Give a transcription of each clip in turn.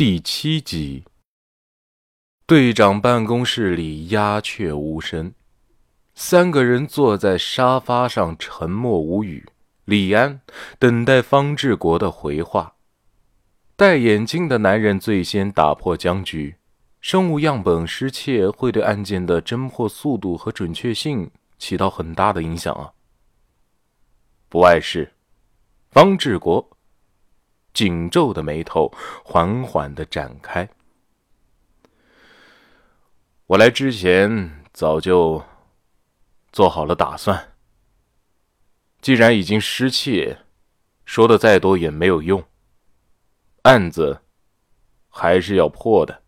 第七集，队长办公室里鸦雀无声，三个人坐在沙发上沉默无语。李安等待方志国的回话。戴眼镜的男人最先打破僵局：生物样本失窃会对案件的侦破速度和准确性起到很大的影响啊！不碍事，方志国。紧皱的眉头缓缓的展开。我来之前早就做好了打算。既然已经失窃，说的再多也没有用。案子还是要破的。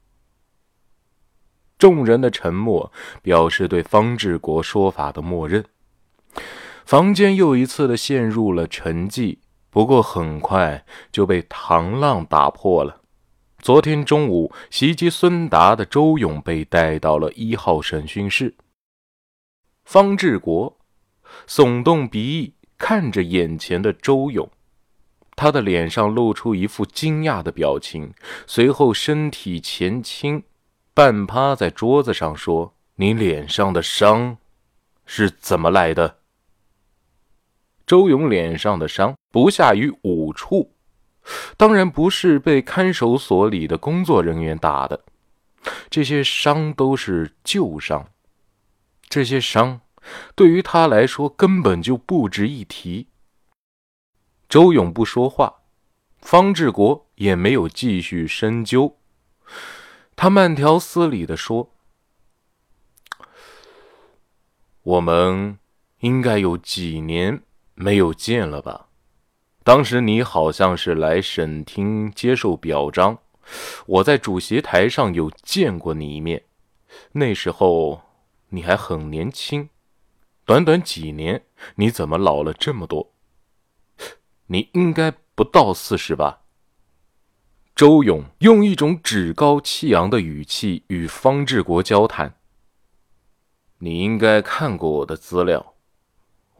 众人的沉默表示对方志国说法的默认。房间又一次的陷入了沉寂。不过很快就被唐浪打破了。昨天中午袭击孙达的周勇被带到了一号审讯室。方志国耸动鼻翼看着眼前的周勇，他的脸上露出一副惊讶的表情，随后身体前倾，半趴在桌子上说：“你脸上的伤是怎么来的？”周勇脸上的伤不下于五处，当然不是被看守所里的工作人员打的，这些伤都是旧伤。这些伤对于他来说根本就不值一提。周勇不说话，方志国也没有继续深究，他慢条斯理的说：“我们应该有几年。”没有见了吧？当时你好像是来省厅接受表彰，我在主席台上有见过你一面。那时候你还很年轻，短短几年，你怎么老了这么多？你应该不到四十吧？周勇用一种趾高气扬的语气与方志国交谈。你应该看过我的资料。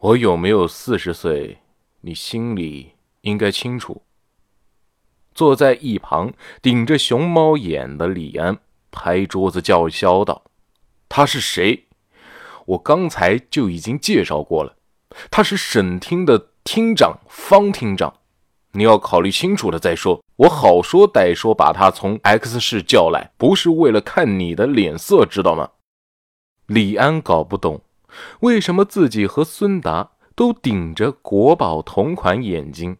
我有没有四十岁？你心里应该清楚。坐在一旁顶着熊猫眼的李安拍桌子叫嚣道：“他是谁？我刚才就已经介绍过了，他是省厅的厅长方厅长。你要考虑清楚了再说。我好说歹说把他从 X 市叫来，不是为了看你的脸色，知道吗？”李安搞不懂。为什么自己和孙达都顶着国宝同款眼睛，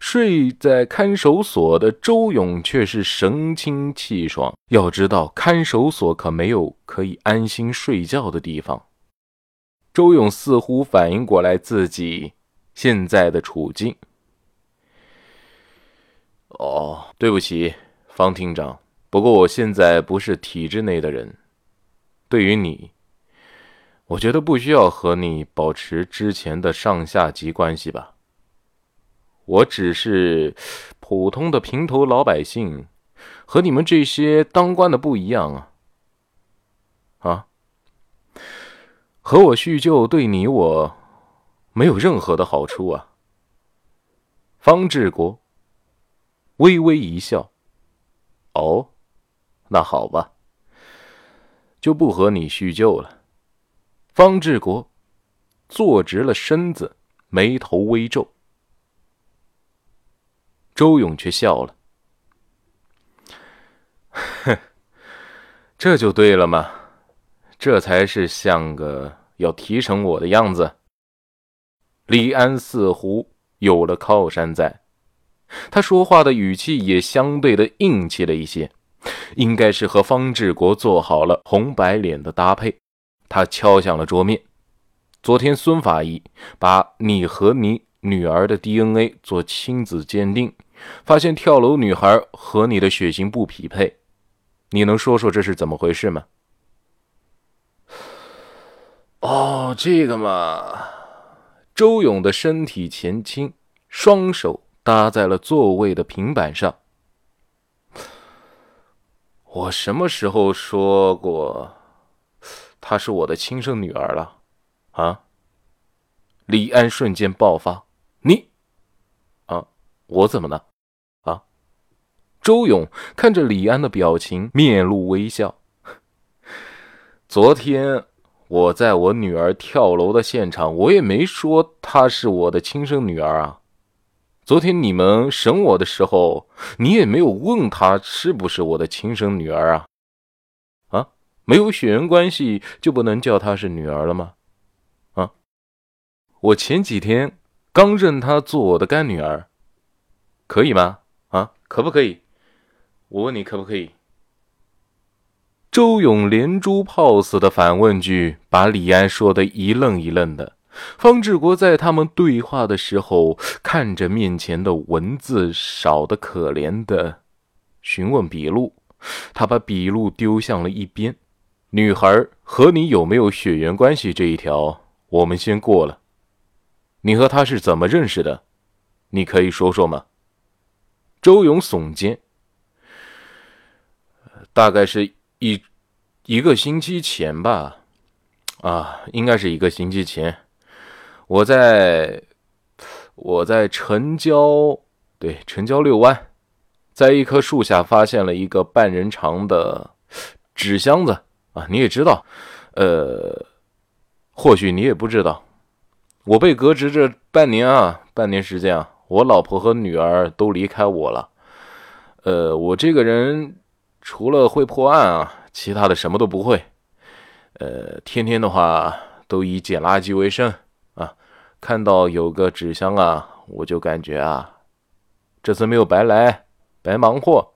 睡在看守所的周勇却是神清气爽？要知道，看守所可没有可以安心睡觉的地方。周勇似乎反应过来自己现在的处境。哦，对不起，方厅长，不过我现在不是体制内的人，对于你。我觉得不需要和你保持之前的上下级关系吧。我只是普通的平头老百姓，和你们这些当官的不一样啊！啊，和我叙旧对你我没有任何的好处啊。方志国微微一笑：“哦，那好吧，就不和你叙旧了。”方志国坐直了身子，眉头微皱。周勇却笑了：“哼，这就对了嘛，这才是像个要提成我的样子。”李安似乎有了靠山在，他说话的语气也相对的硬气了一些，应该是和方志国做好了红白脸的搭配。他敲响了桌面。昨天孙法医把你和你女儿的 DNA 做亲子鉴定，发现跳楼女孩和你的血型不匹配。你能说说这是怎么回事吗？哦，这个嘛。周勇的身体前倾，双手搭在了座位的平板上。我什么时候说过？她是我的亲生女儿了，啊！李安瞬间爆发，你，啊，我怎么了？啊！周勇看着李安的表情，面露微笑。昨天我在我女儿跳楼的现场，我也没说她是我的亲生女儿啊。昨天你们审我的时候，你也没有问她是不是我的亲生女儿啊？没有血缘关系就不能叫她是女儿了吗？啊，我前几天刚认她做我的干女儿，可以吗？啊，可不可以？我问你可不可以？周勇连珠炮似的反问句，把李安说的一愣一愣的。方志国在他们对话的时候，看着面前的文字少得可怜的询问笔录，他把笔录丢向了一边。女孩和你有没有血缘关系这一条，我们先过了。你和她是怎么认识的？你可以说说吗？周勇耸肩。大概是一一个星期前吧，啊，应该是一个星期前。我在我在城郊，对，城郊遛弯，在一棵树下发现了一个半人长的纸箱子啊！你也知道，呃，或许你也不知道，我被革职这半年啊，半年时间啊，我老婆和女儿都离开我了。呃，我这个人。除了会破案啊，其他的什么都不会。呃，天天的话都以捡垃圾为生啊。看到有个纸箱啊，我就感觉啊，这次没有白来，白忙活。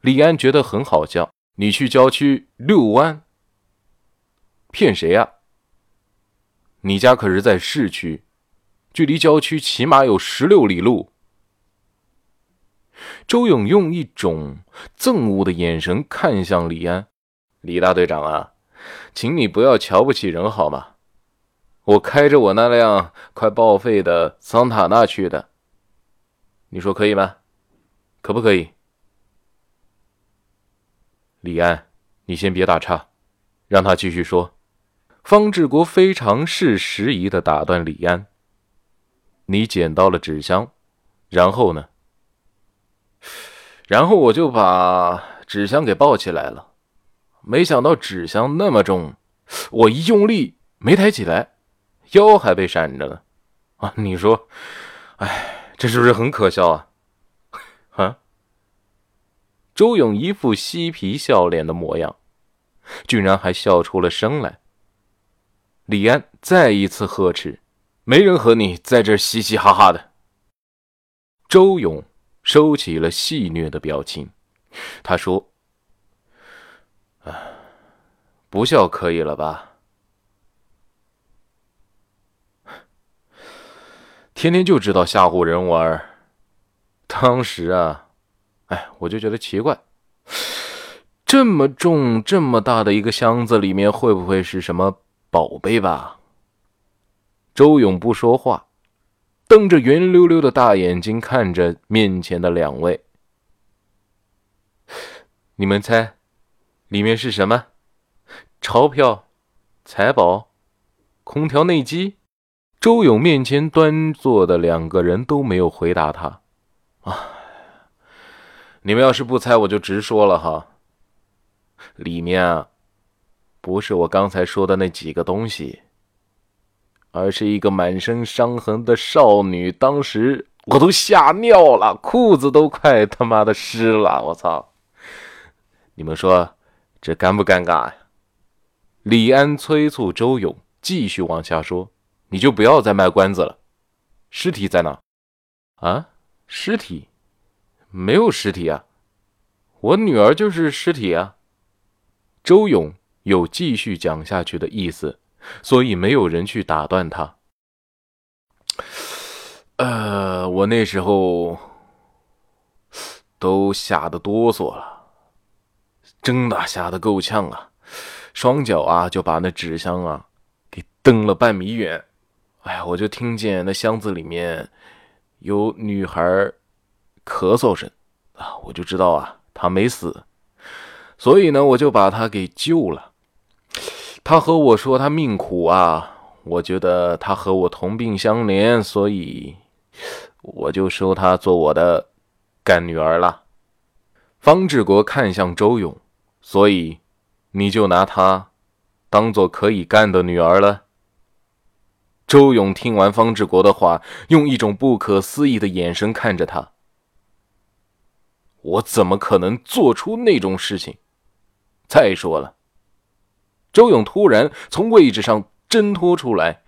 李安觉得很好笑，你去郊区遛弯，骗谁啊？你家可是在市区，距离郊区起码有十六里路。周勇用一种憎恶的眼神看向李安：“李大队长啊，请你不要瞧不起人好吗？我开着我那辆快报废的桑塔纳去的，你说可以吗？可不可以？”李安，你先别打岔，让他继续说。方志国非常是时宜的打断李安：“你捡到了纸箱，然后呢？”然后我就把纸箱给抱起来了，没想到纸箱那么重，我一用力没抬起来，腰还被闪着呢。啊，你说，哎，这是不是很可笑？啊！周勇一副嬉皮笑脸的模样，居然还笑出了声来。李安再一次呵斥：“没人和你在这嘻嘻哈哈的。”周勇。收起了戏谑的表情，他说：“啊，不笑可以了吧？天天就知道吓唬人玩。当时啊，哎，我就觉得奇怪，这么重、这么大的一个箱子里面，会不会是什么宝贝吧？”周勇不说话。瞪着圆溜溜的大眼睛看着面前的两位，你们猜，里面是什么？钞票、财宝、空调内机？周勇面前端坐的两个人都没有回答他。啊，你们要是不猜，我就直说了哈。里面啊，不是我刚才说的那几个东西。而是一个满身伤痕的少女，当时我都吓尿了，裤子都快他妈的湿了，我操！你们说这尴不尴尬呀？李安催促周勇继续往下说，你就不要再卖关子了。尸体在哪？啊？尸体？没有尸体啊！我女儿就是尸体啊！周勇有继续讲下去的意思。所以没有人去打断他。呃，我那时候都吓得哆嗦了，真的吓得够呛啊！双脚啊就把那纸箱啊给蹬了半米远。哎呀，我就听见那箱子里面有女孩咳嗽声啊，我就知道啊她没死，所以呢我就把她给救了。他和我说他命苦啊，我觉得他和我同病相怜，所以我就收他做我的干女儿了。方志国看向周勇，所以你就拿她当做可以干的女儿了。周勇听完方志国的话，用一种不可思议的眼神看着他。我怎么可能做出那种事情？再说了，周勇突然从位置上挣脱出来，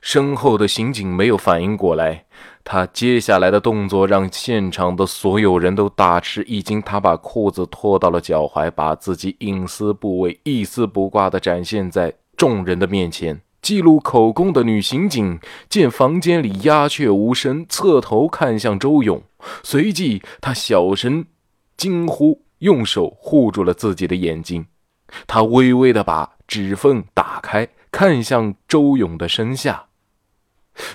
身后的刑警没有反应过来。他接下来的动作让现场的所有人都大吃一惊。他把裤子脱到了脚踝，把自己隐私部位一丝不挂地展现在众人的面前。记录口供的女刑警见房间里鸦雀无声，侧头看向周勇，随即他小声惊呼，用手护住了自己的眼睛。他微微的把指缝打开，看向周勇的身下。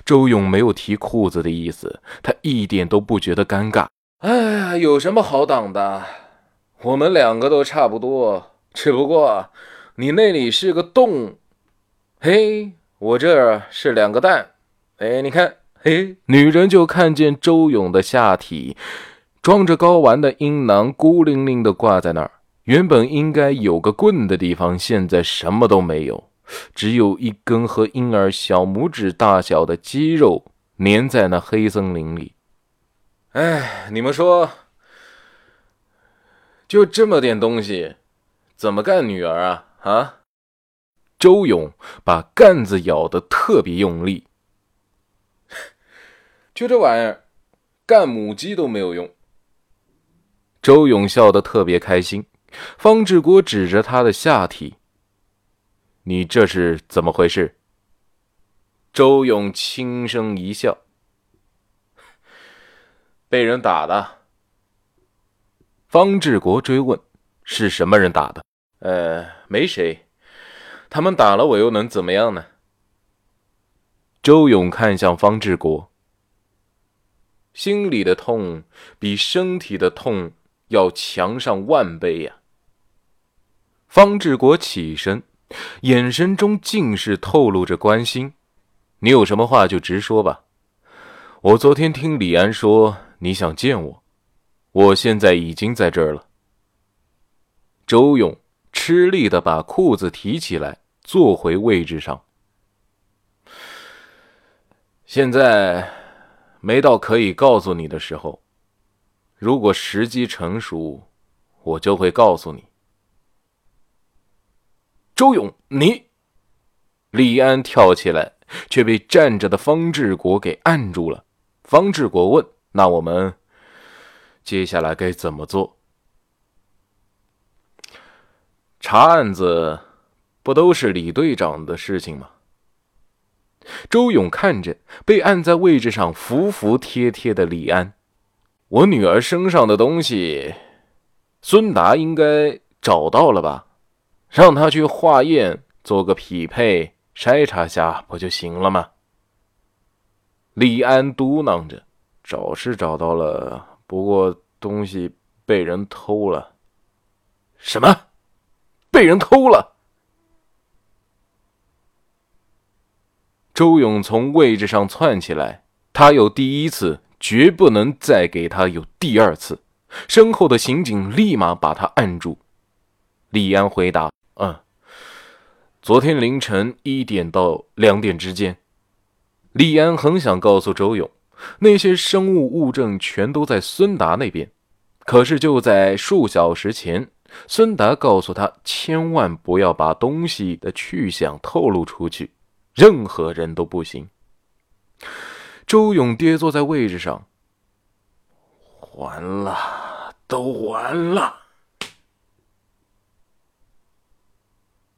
周勇没有提裤子的意思，他一点都不觉得尴尬。哎呀，有什么好挡的？我们两个都差不多，只不过你那里是个洞。嘿，我这儿是两个蛋，哎，你看，哎，女人就看见周勇的下体装着睾丸的阴囊孤零零的挂在那儿，原本应该有个棍的地方，现在什么都没有，只有一根和婴儿小拇指大小的肌肉粘在那黑森林里。哎，你们说，就这么点东西，怎么干女儿啊？啊？周勇把杆子咬得特别用力，就这玩意儿，干母鸡都没有用。周勇笑得特别开心。方志国指着他的下体：“你这是怎么回事？”周勇轻声一笑：“被人打的。”方志国追问：“是什么人打的？”“呃，没谁。”他们打了我又能怎么样呢？周勇看向方志国，心里的痛比身体的痛要强上万倍呀。方志国起身，眼神中尽是透露着关心。你有什么话就直说吧。我昨天听李安说你想见我，我现在已经在这儿了。周勇吃力的把裤子提起来。坐回位置上。现在没到可以告诉你的时候。如果时机成熟，我就会告诉你。周勇，你！李安跳起来，却被站着的方志国给按住了。方志国问：“那我们接下来该怎么做？”查案子。不都是李队长的事情吗？周勇看着被按在位置上服服帖帖的李安，我女儿身上的东西，孙达应该找到了吧？让他去化验，做个匹配筛查下，不就行了吗？李安嘟囔着：“找是找到了，不过东西被人偷了。”什么？被人偷了？周勇从位置上窜起来，他有第一次，绝不能再给他有第二次。身后的刑警立马把他按住。李安回答：“嗯，昨天凌晨一点到两点之间。”李安很想告诉周勇，那些生物物证全都在孙达那边，可是就在数小时前，孙达告诉他，千万不要把东西的去向透露出去。任何人都不行。周勇跌坐在位置上，完了，都完了。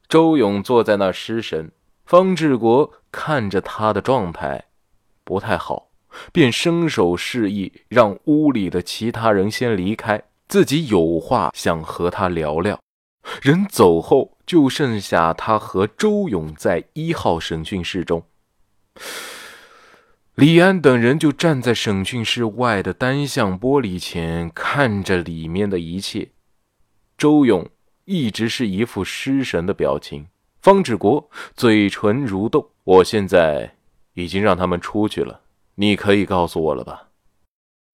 周勇坐在那失神，方志国看着他的状态不太好，便伸手示意让屋里的其他人先离开，自己有话想和他聊聊。人走后，就剩下他和周勇在一号审讯室中。李安等人就站在审讯室外的单向玻璃前，看着里面的一切。周勇一直是一副失神的表情，方志国嘴唇蠕动。我现在已经让他们出去了，你可以告诉我了吧？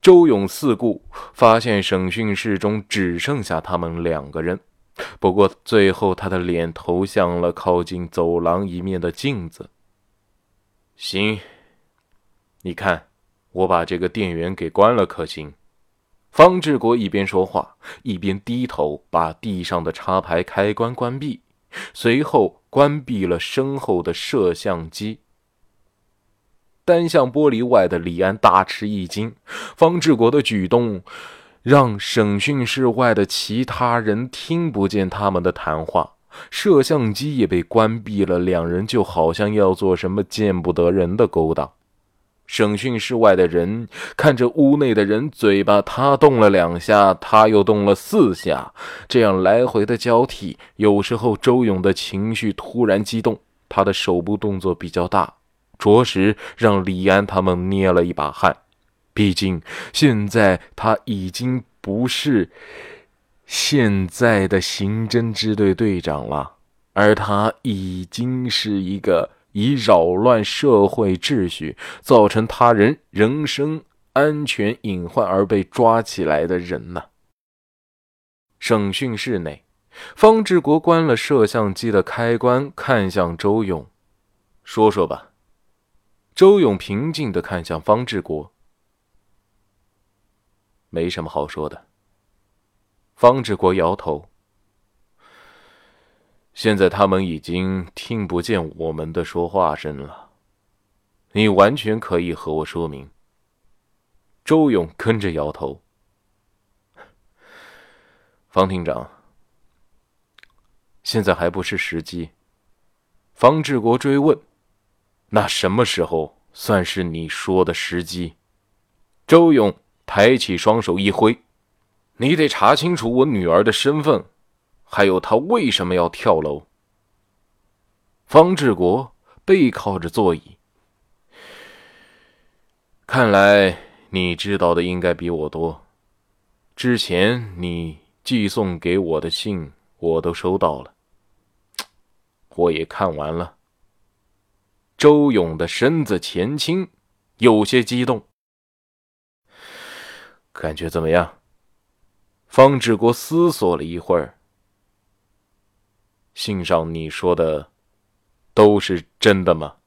周勇四顾，发现审讯室中只剩下他们两个人。不过最后，他的脸投向了靠近走廊一面的镜子。行，你看，我把这个电源给关了，可行？方志国一边说话，一边低头把地上的插排开关关闭，随后关闭了身后的摄像机。单向玻璃外的李安大吃一惊，方志国的举动让审讯室外的其他人听不见他们的谈话，摄像机也被关闭了。两人就好像要做什么见不得人的勾当。审讯室外的人看着屋内的人，嘴巴他动了两下，他又动了四下，这样来回的交替。有时候周勇的情绪突然激动，他的手部动作比较大。着实让李安他们捏了一把汗，毕竟现在他已经不是现在的刑侦支队队长了，而他已经是一个以扰乱社会秩序、造成他人人身安全隐患而被抓起来的人呢。审讯室内，方志国关了摄像机的开关，看向周勇，说说吧。周勇平静的看向方志国，没什么好说的。方志国摇头。现在他们已经听不见我们的说话声了，你完全可以和我说明。周勇跟着摇头。方厅长，现在还不是时机。方志国追问。那什么时候算是你说的时机？周勇抬起双手一挥：“你得查清楚我女儿的身份，还有她为什么要跳楼。”方志国背靠着座椅，看来你知道的应该比我多。之前你寄送给我的信我都收到了，我也看完了。周勇的身子前倾，有些激动。感觉怎么样？方志国思索了一会儿。信上你说的都是真的吗？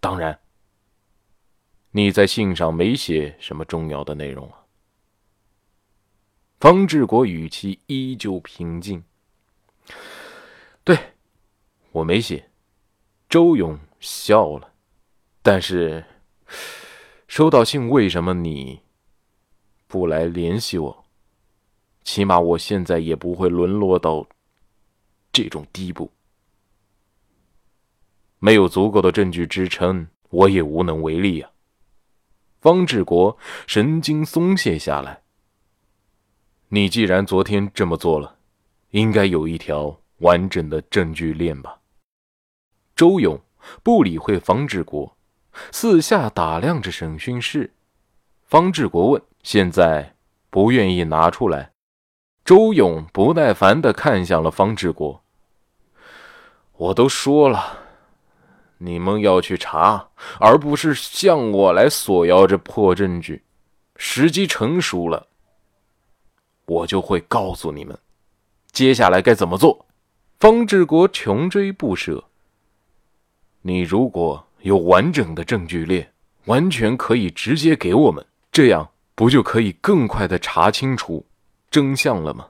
当然。你在信上没写什么重要的内容啊？方志国语气依旧平静。对，我没写。周勇笑了，但是收到信，为什么你不来联系我？起码我现在也不会沦落到这种地步。没有足够的证据支撑，我也无能为力啊。方志国神经松懈下来。你既然昨天这么做了，应该有一条完整的证据链吧？周勇不理会方志国，四下打量着审讯室。方志国问：“现在不愿意拿出来？”周勇不耐烦的看向了方志国：“我都说了，你们要去查，而不是向我来索要这破证据。时机成熟了，我就会告诉你们，接下来该怎么做。”方志国穷追不舍。你如果有完整的证据链，完全可以直接给我们，这样不就可以更快的查清楚真相了吗？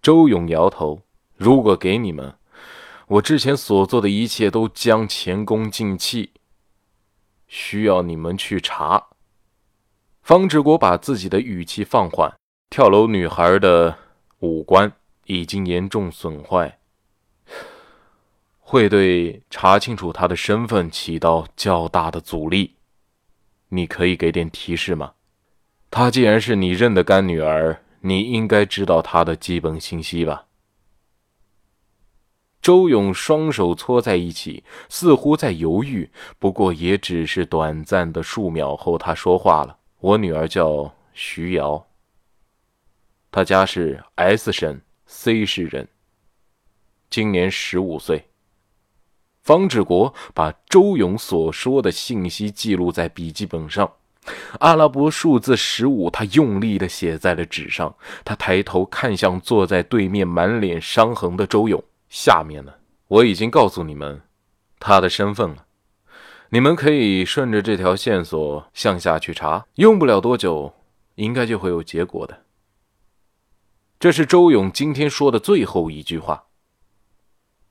周勇摇头：“如果给你们，我之前所做的一切都将前功尽弃。需要你们去查。”方志国把自己的语气放缓：“跳楼女孩的五官已经严重损坏。”会对查清楚她的身份起到较大的阻力，你可以给点提示吗？她既然是你认的干女儿，你应该知道她的基本信息吧？周勇双手搓在一起，似乎在犹豫，不过也只是短暂的数秒后，他说话了：“我女儿叫徐瑶，她家是 S 省 C 市人，今年十五岁。”方志国把周勇所说的信息记录在笔记本上，阿拉伯数字十五，他用力地写在了纸上。他抬头看向坐在对面、满脸伤痕的周勇。下面呢，我已经告诉你们他的身份了。你们可以顺着这条线索向下去查，用不了多久，应该就会有结果的。这是周勇今天说的最后一句话。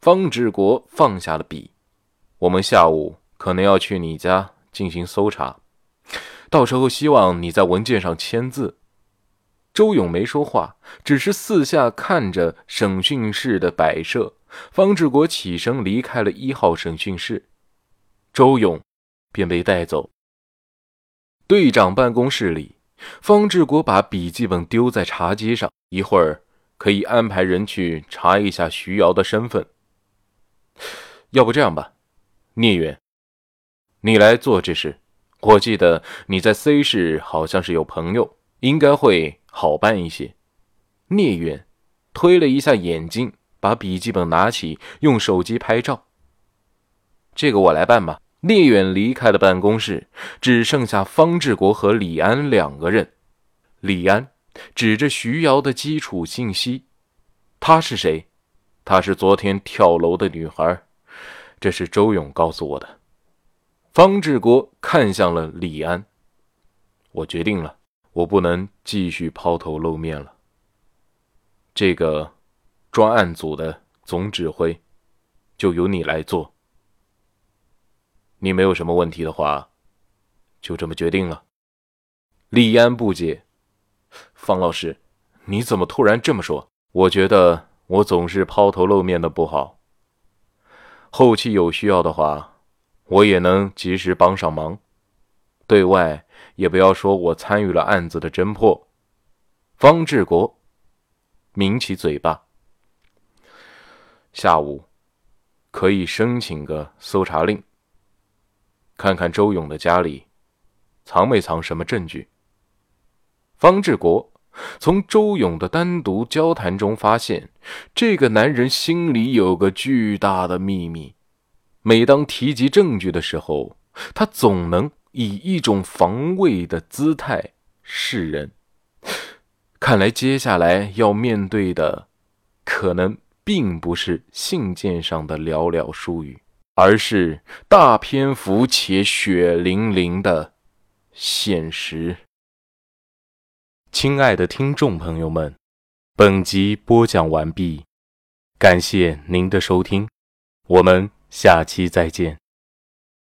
方志国放下了笔，我们下午可能要去你家进行搜查。到时候希望你在文件上签字。周勇没说话，只是四下看着审讯室的摆设。方志国起身离开了一号审讯室，周勇便被带走。队长办公室里，方志国把笔记本丢在茶几上，一会儿可以安排人去查一下徐瑶的身份。要不这样吧，聂远，你来做这事。我记得你在 C 市好像是有朋友，应该会好办一些。聂远推了一下眼镜，把笔记本拿起，用手机拍照。这个我来办吧。聂远离开了办公室，只剩下方志国和李安两个人。李安指着徐瑶的基础信息：“她是谁？她是昨天跳楼的女孩。这是周勇告诉我的。”方志国看向了李安，我决定了，我不能继续抛头露面了。这个专案组的总指挥就由你来做。你没有什么问题的话，就这么决定了。李安不解，方老师，你怎么突然这么说？我觉得我总是抛头露面的不好，后期有需要的话。我也能及时帮上忙，对外也不要说我参与了案子的侦破。方志国抿起嘴巴，下午可以申请个搜查令，看看周勇的家里藏没藏什么证据。方志国从周勇的单独交谈中发现，这个男人心里有个巨大的秘密。每当提及证据的时候，他总能以一种防卫的姿态示人。看来接下来要面对的，可能并不是信件上的寥寥数语，而是大篇幅且血淋淋的现实。亲爱的听众朋友们，本集播讲完毕，感谢您的收听，我们。下期再见。